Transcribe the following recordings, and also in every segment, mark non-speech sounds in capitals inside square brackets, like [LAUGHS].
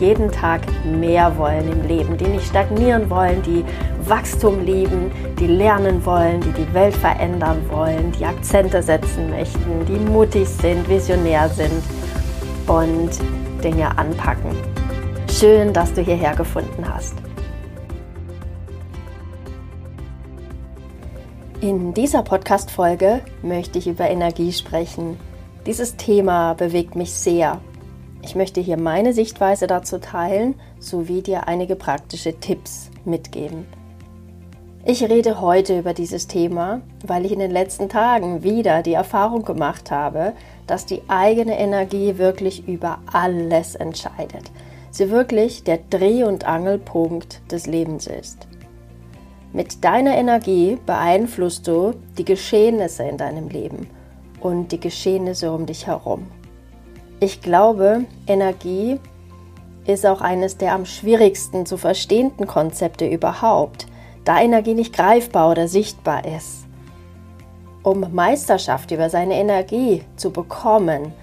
jeden Tag mehr wollen im Leben, die nicht stagnieren wollen, die Wachstum lieben, die lernen wollen, die die Welt verändern wollen, die Akzente setzen möchten, die mutig sind, visionär sind und Dinge anpacken. Schön, dass du hierher gefunden hast. In dieser Podcast-Folge möchte ich über Energie sprechen. Dieses Thema bewegt mich sehr. Ich möchte hier meine Sichtweise dazu teilen, sowie dir einige praktische Tipps mitgeben. Ich rede heute über dieses Thema, weil ich in den letzten Tagen wieder die Erfahrung gemacht habe, dass die eigene Energie wirklich über alles entscheidet. Sie wirklich der Dreh- und Angelpunkt des Lebens ist. Mit deiner Energie beeinflusst du die Geschehnisse in deinem Leben und die Geschehnisse um dich herum. Ich glaube, Energie ist auch eines der am schwierigsten zu verstehenden Konzepte überhaupt – da Energie nicht greifbar oder sichtbar ist. Um Meisterschaft über seine Energie zu bekommen,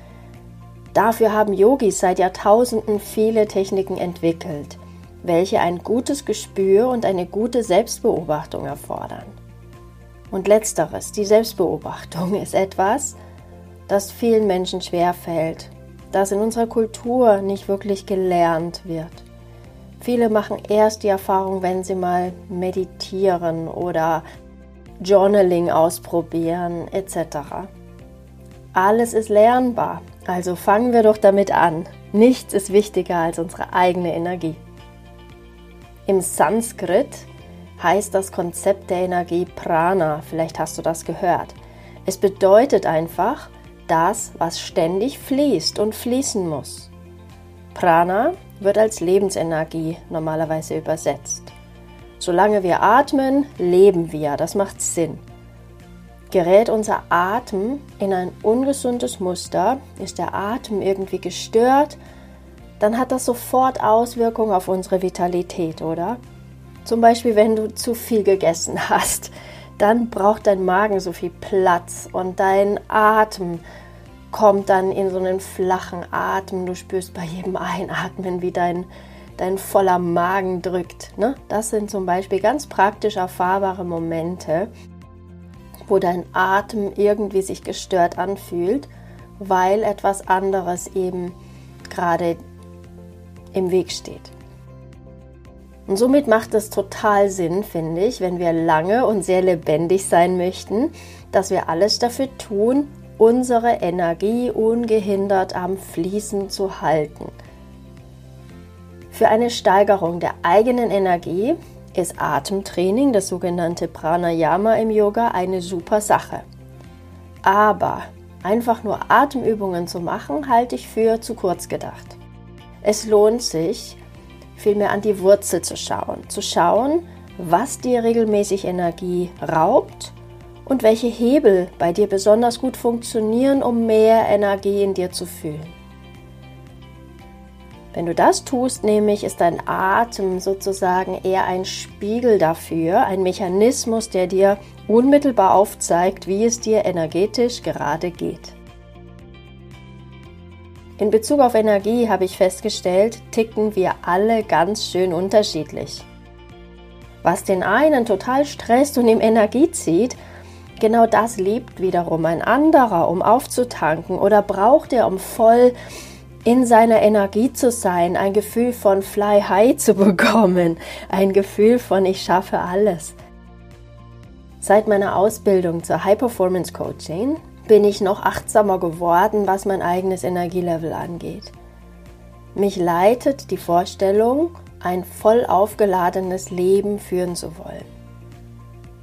dafür haben Yogis seit Jahrtausenden viele Techniken entwickelt, welche ein gutes Gespür und eine gute Selbstbeobachtung erfordern. Und letzteres, die Selbstbeobachtung, [LAUGHS] ist etwas, das vielen Menschen schwerfällt, das in unserer Kultur nicht wirklich gelernt wird. Viele machen erst die Erfahrung, wenn sie mal meditieren oder Journaling ausprobieren etc. Alles ist lernbar, also fangen wir doch damit an. Nichts ist wichtiger als unsere eigene Energie. Im Sanskrit heißt das Konzept der Energie Prana, vielleicht hast du das gehört. Es bedeutet einfach das, was ständig fließt und fließen muss. Prana wird als Lebensenergie normalerweise übersetzt. Solange wir atmen, leben wir. Das macht Sinn. Gerät unser Atem in ein ungesundes Muster, ist der Atem irgendwie gestört, dann hat das sofort Auswirkungen auf unsere Vitalität, oder? Zum Beispiel, wenn du zu viel gegessen [LAUGHS] hast, dann braucht dein Magen so viel Platz und dein Atem kommt dann in so einen flachen Atem. Du spürst bei jedem [LAUGHS] Einatmen, wie dein, dein voller Magen drückt. Ne? Das sind zum Beispiel ganz praktisch erfahrbare Momente, wo dein Atem irgendwie sich gestört anfühlt, weil etwas anderes eben gerade im Weg steht. Und somit macht es total Sinn, finde ich, wenn wir lange und sehr lebendig sein möchten, dass wir alles dafür tun, unsere Energie ungehindert am Fließen zu halten. Für eine Steigerung der eigenen Energie ist Atemtraining, das sogenannte Pranayama im Yoga, eine super Sache. Aber einfach nur Atemübungen zu machen, halte ich für zu kurz gedacht. Es lohnt sich, vielmehr an die Wurzel zu schauen, zu schauen, was dir regelmäßig Energie raubt und welche Hebel bei dir besonders gut funktionieren, um mehr Energie in dir zu fühlen. Wenn du das tust, nämlich ist dein Atem sozusagen eher ein Spiegel dafür, ein Mechanismus, der dir unmittelbar aufzeigt, wie es dir energetisch gerade geht. In Bezug auf Energie habe ich festgestellt, ticken wir alle ganz schön unterschiedlich. Was den einen total stresst und ihm Energie zieht, Genau das liebt wiederum ein anderer, um aufzutanken oder braucht er, um voll in seiner Energie zu sein, ein Gefühl von Fly High zu [LAUGHS] bekommen, ein Gefühl von ich schaffe alles. Seit meiner Ausbildung zur High Performance Coaching bin ich noch achtsamer geworden, was mein eigenes Energielevel angeht. Mich leitet die Vorstellung, ein voll aufgeladenes Leben führen zu wollen.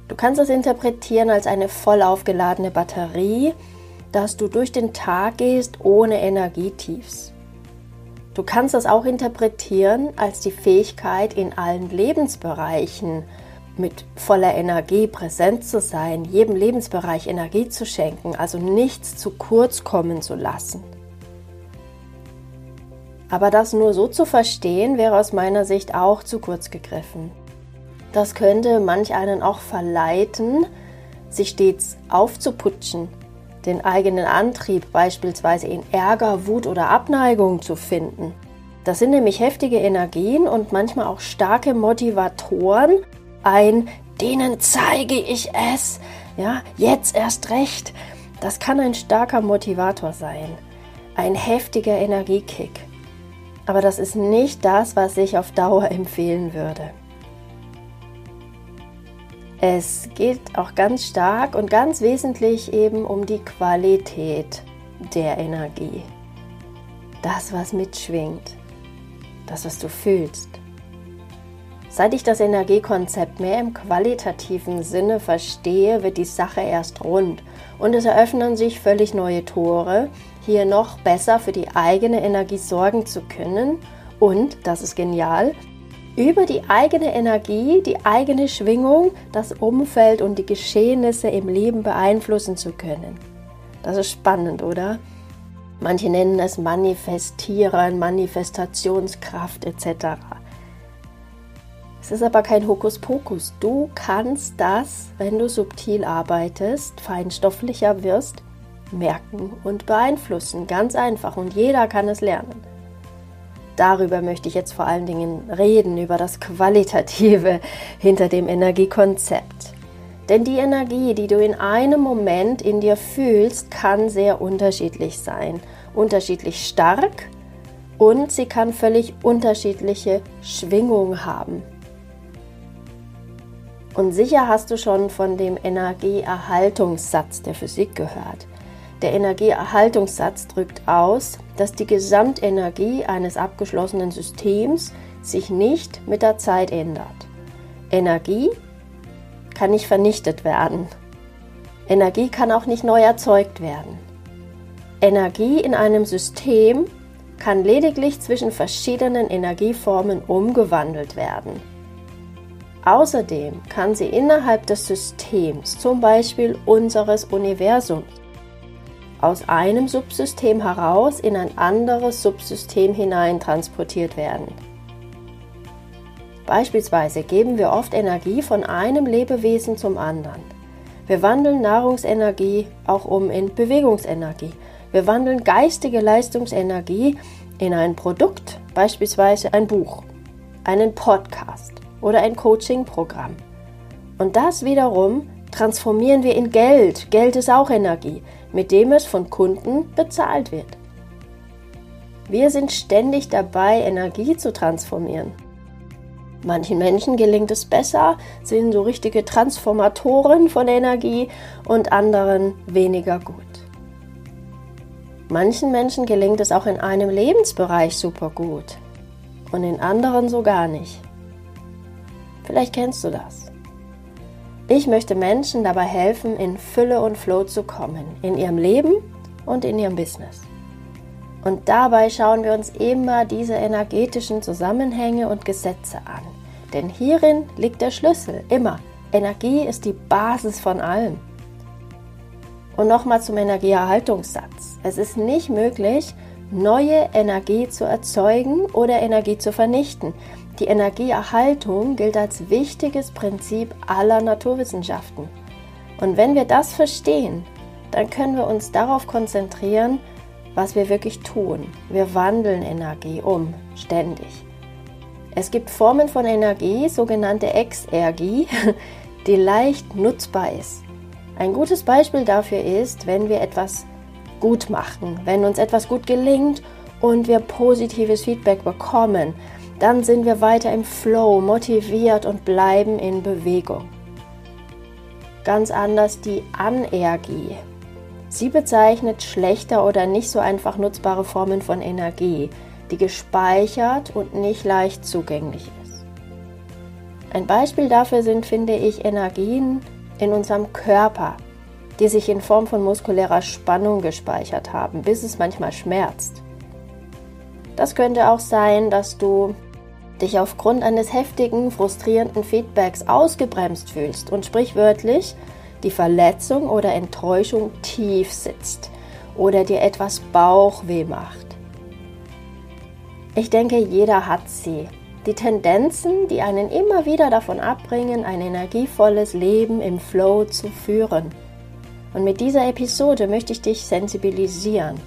Du kannst es interpretieren als eine voll aufgeladene Batterie, dass du durch den Tag gehst ohne Energietiefs. Du kannst es auch interpretieren als die Fähigkeit, in allen Lebensbereichen mit voller Energie präsent zu sein, jedem Lebensbereich Energie zu schenken, also nichts zu kurz kommen zu lassen. Aber das nur so zu verstehen, wäre aus meiner Sicht auch zu kurz gegriffen. Das könnte manch einen auch verleiten, sich stets aufzuputschen, den eigenen Antrieb beispielsweise in Ärger, Wut oder Abneigung zu finden. Das sind nämlich heftige Energien und manchmal auch starke Motivatoren, ein denen zeige ich es, ja, jetzt erst recht. Das kann ein starker Motivator sein, ein heftiger Energiekick. Aber das ist nicht das, was ich auf Dauer empfehlen würde. Es geht auch ganz stark und ganz wesentlich eben um die Qualität der Energie. Das, was mitschwingt, das, was du fühlst. Seit ich das Energiekonzept mehr im qualitativen Sinne verstehe, wird die Sache erst rund und es eröffnen sich völlig neue Tore, hier noch besser für die eigene Energie sorgen zu können und, das ist genial, über die eigene Energie, die eigene Schwingung, das Umfeld und die Geschehnisse im Leben beeinflussen zu können. Das ist spannend, oder? Manche nennen es Manifestieren, Manifestationskraft etc. Es ist aber kein Hokuspokus. Du kannst das, wenn du subtil arbeitest, feinstofflicher wirst, merken und beeinflussen. Ganz einfach und jeder kann es lernen. Darüber möchte ich jetzt vor allen Dingen reden, über das Qualitative [LAUGHS] hinter dem Energiekonzept. Denn die Energie, die du in einem Moment in dir fühlst, kann sehr unterschiedlich sein. Unterschiedlich stark und sie kann völlig unterschiedliche Schwingungen haben. Und sicher hast du schon von dem Energieerhaltungssatz der Physik gehört. Der Energieerhaltungssatz drückt aus, dass die Gesamtenergie eines abgeschlossenen Systems sich nicht mit der Zeit ändert. Energie kann nicht vernichtet werden. Energie kann auch nicht neu erzeugt werden. Energie in einem System kann lediglich zwischen verschiedenen Energieformen umgewandelt werden. Außerdem kann sie innerhalb des Systems, zum Beispiel unseres Universums, aus einem Subsystem heraus in ein anderes Subsystem hinein transportiert werden. Beispielsweise geben wir oft Energie von einem Lebewesen zum anderen. Wir wandeln Nahrungsenergie auch um in Bewegungsenergie. Wir wandeln geistige Leistungsenergie in ein Produkt, beispielsweise ein Buch, einen Podcast oder ein Coaching-Programm. Und das wiederum transformieren wir in Geld. Geld ist auch Energie mit dem es von Kunden bezahlt wird. Wir sind ständig dabei, Energie zu transformieren. Manchen Menschen gelingt es besser, sind so richtige Transformatoren von Energie und anderen weniger gut. Manchen Menschen gelingt es auch in einem Lebensbereich super gut und in anderen so gar nicht. Vielleicht kennst du das. Ich möchte Menschen dabei helfen, in Fülle und Flow zu kommen, in ihrem Leben und in ihrem Business. Und dabei schauen wir uns immer diese energetischen Zusammenhänge und Gesetze an. Denn hierin liegt der Schlüssel, immer. Energie ist die Basis von allem. Und nochmal zum Energieerhaltungssatz. Es ist nicht möglich, neue Energie zu erzeugen oder Energie zu vernichten. Die Energieerhaltung gilt als wichtiges Prinzip aller Naturwissenschaften. Und wenn wir das verstehen, dann können wir uns darauf konzentrieren, was wir wirklich tun. Wir wandeln Energie um, ständig. Es gibt Formen von Energie, sogenannte Exergie, [LAUGHS] die leicht nutzbar ist. Ein gutes Beispiel dafür ist, wenn wir etwas gut machen, wenn uns etwas gut gelingt und wir positives Feedback bekommen, dann sind wir weiter im Flow, motiviert und bleiben in Bewegung. Ganz anders die Anergie. Sie bezeichnet schlechter oder nicht so einfach nutzbare Formen von Energie, die gespeichert und nicht leicht zugänglich ist. Ein Beispiel dafür sind, finde ich, Energien in unserem Körper, die sich in Form von muskulärer Spannung gespeichert haben, bis es manchmal schmerzt. Das könnte auch sein, dass du dich aufgrund eines heftigen, frustrierenden Feedbacks ausgebremst fühlst und sprichwörtlich die Verletzung oder Enttäuschung tief sitzt oder dir etwas Bauchweh macht. Ich denke, jeder hat sie. Die Tendenzen, die einen immer wieder davon abbringen, ein energievolles Leben im Flow zu führen. Und mit dieser Episode möchte ich dich sensibilisieren,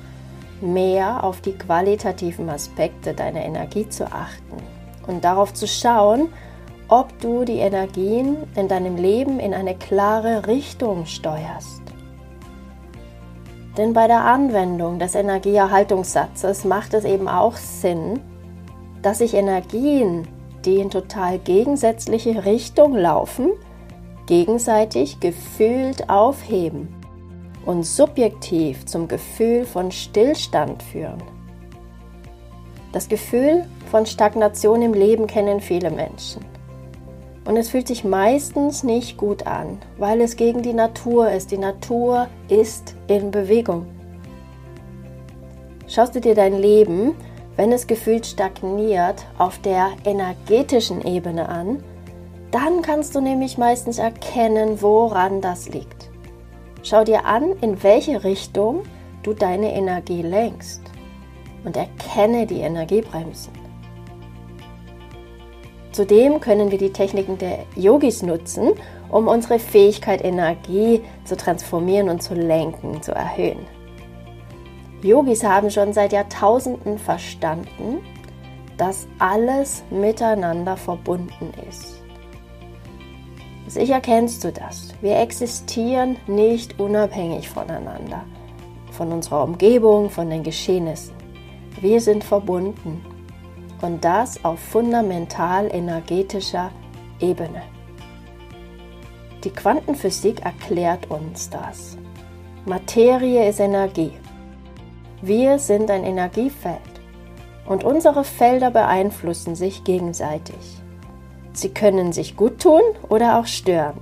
mehr auf die qualitativen Aspekte deiner Energie zu achten und darauf zu schauen, ob du die Energien in deinem Leben in eine klare Richtung steuerst. Denn bei der Anwendung des Energieerhaltungssatzes macht es eben auch Sinn, dass sich Energien, die in total gegensätzliche Richtung laufen, gegenseitig gefühlt aufheben und subjektiv zum Gefühl von Stillstand führen. Das Gefühl von Stagnation im Leben kennen viele Menschen. Und es fühlt sich meistens nicht gut an, weil es gegen die Natur ist. Die Natur ist in Bewegung. Schaust du dir dein Leben, wenn es gefühlt stagniert, auf der energetischen Ebene an, dann kannst du nämlich meistens erkennen, woran das liegt. Schau dir an, in welche Richtung du deine Energie lenkst und erkenne die Energiebremsen. Zudem können wir die Techniken der Yogis nutzen, um unsere Fähigkeit, Energie zu transformieren und zu lenken, zu erhöhen. Yogis haben schon seit Jahrtausenden verstanden, dass alles miteinander verbunden ist. Sicher kennst du das. Wir existieren nicht unabhängig voneinander, von unserer Umgebung, von den Geschehnissen. Wir sind verbunden und das auf fundamental energetischer Ebene. Die Quantenphysik erklärt uns das. Materie ist Energie. Wir sind ein Energiefeld und unsere Felder beeinflussen sich gegenseitig. Sie können sich gut tun oder auch stören.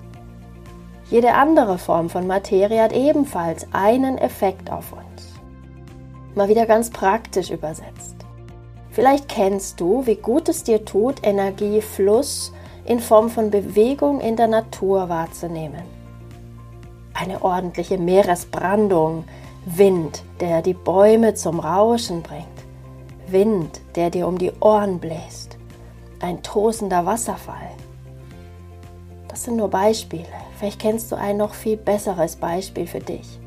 Jede andere Form von Materie hat ebenfalls einen Effekt auf uns. Mal wieder ganz praktisch übersetzt. Vielleicht kennst du, wie gut es dir tut, Energiefluss in Form von Bewegung in der Natur wahrzunehmen. Eine ordentliche Meeresbrandung, Wind, der die Bäume zum Rauschen bringt, Wind, der dir um die Ohren bläst, ein tosender Wasserfall. Das sind nur Beispiele. Vielleicht kennst du ein noch viel besseres Beispiel für dich.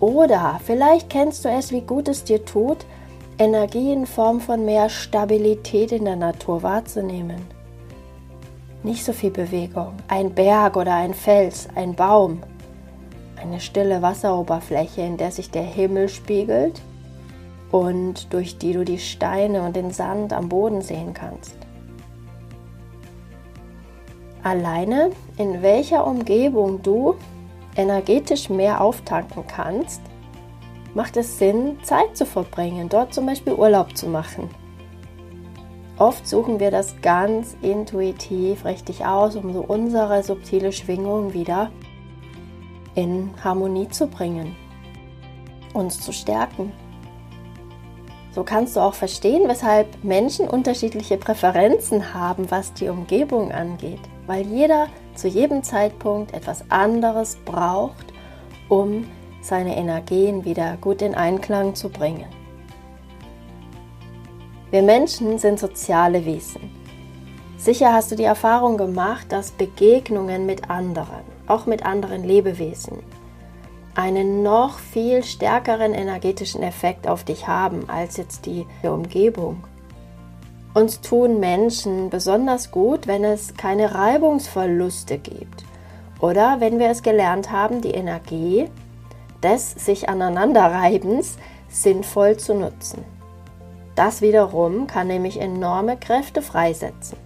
Oder vielleicht kennst du es, wie gut es dir tut, Energie in Form von mehr Stabilität in der Natur wahrzunehmen. Nicht so viel Bewegung, ein Berg oder ein Fels, ein Baum, eine stille Wasseroberfläche, in der sich der Himmel spiegelt und durch die du die Steine und den Sand am Boden sehen kannst. Alleine in welcher Umgebung du energetisch mehr auftanken kannst, macht es Sinn, Zeit zu verbringen, dort zum Beispiel Urlaub zu machen. Oft suchen wir das ganz intuitiv richtig aus, um so unsere subtile Schwingung wieder in Harmonie zu bringen, uns zu stärken. So kannst du auch verstehen, weshalb Menschen unterschiedliche Präferenzen haben, was die Umgebung angeht, weil jeder zu jedem Zeitpunkt etwas anderes braucht, um seine Energien wieder gut in Einklang zu bringen. Wir Menschen sind soziale Wesen. Sicher hast du die Erfahrung gemacht, dass Begegnungen mit anderen, auch mit anderen Lebewesen, einen noch viel stärkeren energetischen Effekt auf dich haben als jetzt die Umgebung. Uns tun Menschen besonders gut, wenn es keine Reibungsverluste gibt oder wenn wir es gelernt haben, die Energie des sich aneinanderreibens sinnvoll zu nutzen. Das wiederum kann nämlich enorme Kräfte freisetzen.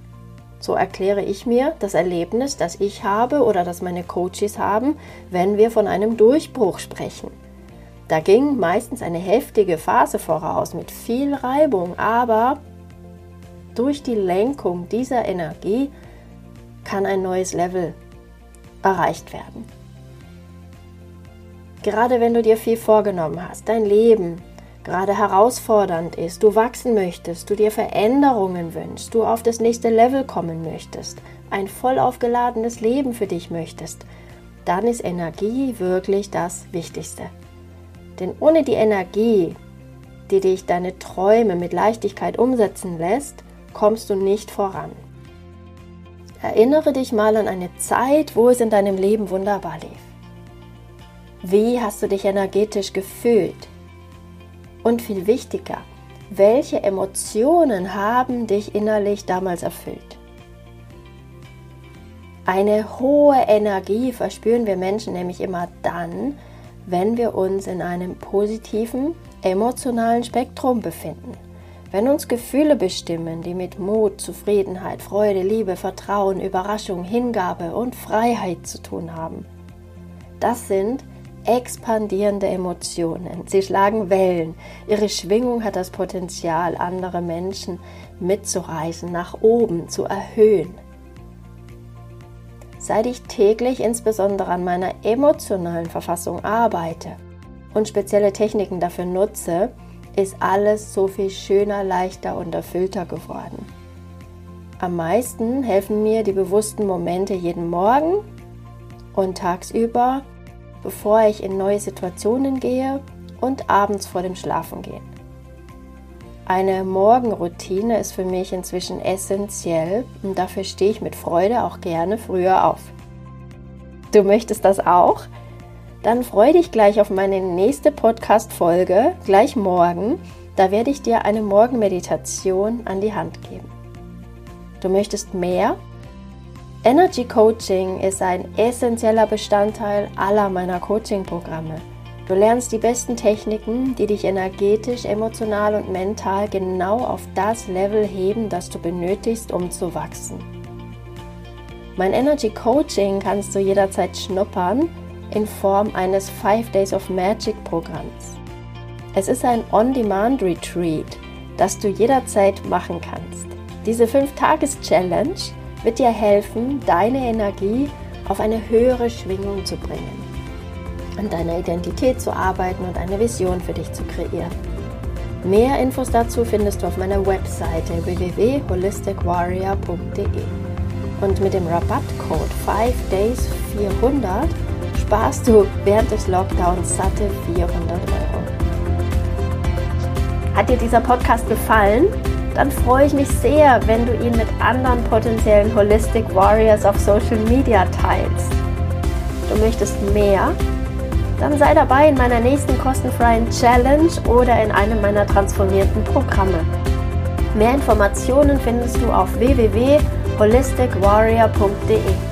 So erkläre ich mir das Erlebnis, das ich habe oder das meine Coaches haben, wenn wir von einem Durchbruch sprechen. Da ging meistens eine heftige Phase voraus mit viel Reibung, aber durch die Lenkung dieser Energie kann ein neues Level erreicht werden. Gerade wenn du dir viel vorgenommen hast, dein Leben gerade herausfordernd ist, du wachsen möchtest, du dir Veränderungen wünschst, du auf das nächste Level kommen möchtest, ein voll aufgeladenes Leben für dich möchtest, dann ist Energie wirklich das Wichtigste. Denn ohne die Energie, die dich deine Träume mit Leichtigkeit umsetzen lässt, kommst du nicht voran. Erinnere dich mal an eine Zeit, wo es in deinem Leben wunderbar lief. Wie hast du dich energetisch gefühlt? Und viel wichtiger, welche Emotionen haben dich innerlich damals erfüllt? Eine hohe Energie verspüren wir Menschen nämlich immer dann, wenn wir uns in einem positiven, emotionalen Spektrum befinden. Wenn uns Gefühle bestimmen, die mit Mut, Zufriedenheit, Freude, Liebe, Vertrauen, Überraschung, Hingabe und Freiheit zu tun haben. Das sind expandierende Emotionen. Sie schlagen Wellen. Ihre Schwingung hat das Potenzial, andere Menschen mitzureißen, nach oben zu erhöhen. Seit ich täglich insbesondere an meiner emotionalen Verfassung arbeite und spezielle Techniken dafür nutze, ist alles so viel schöner, leichter und erfüllter geworden. Am meisten helfen mir die bewussten Momente jeden Morgen und tagsüber, bevor ich in neue Situationen gehe und abends vor dem Schlafengehen. Eine Morgenroutine ist für mich inzwischen essentiell und dafür stehe ich mit Freude auch gerne früher auf. Du möchtest das auch? Dann freue dich gleich auf meine nächste Podcast-Folge, gleich morgen. Da werde ich dir eine Morgenmeditation an die Hand geben. Du möchtest mehr? Energy Coaching ist ein essentieller Bestandteil aller meiner Coaching-Programme. Du lernst die besten Techniken, die dich energetisch, emotional und mental genau auf das Level heben, das du benötigst, um zu wachsen. Mein Energy Coaching kannst du jederzeit schnuppern in Form eines 5 Days of Magic Programms. Es ist ein On-Demand-Retreat, das du jederzeit machen kannst. Diese 5-Tages-Challenge wird dir helfen, deine Energie auf eine höhere Schwingung zu bringen, an deiner Identität zu arbeiten und eine Vision für dich zu kreieren. Mehr Infos dazu findest du auf meiner Webseite www.holisticwarrior.de und mit dem Rabattcode 5days400 sparst du während des Lockdowns satte 400 Euro. Hat dir dieser Podcast gefallen? Dann freue ich mich sehr, wenn du ihn mit anderen potenziellen Holistic Warriors auf Social Media teilst. Du möchtest mehr? Dann sei dabei in meiner nächsten kostenfreien Challenge oder in einem meiner transformierten Programme. Mehr Informationen findest du auf www.holisticwarrior.de.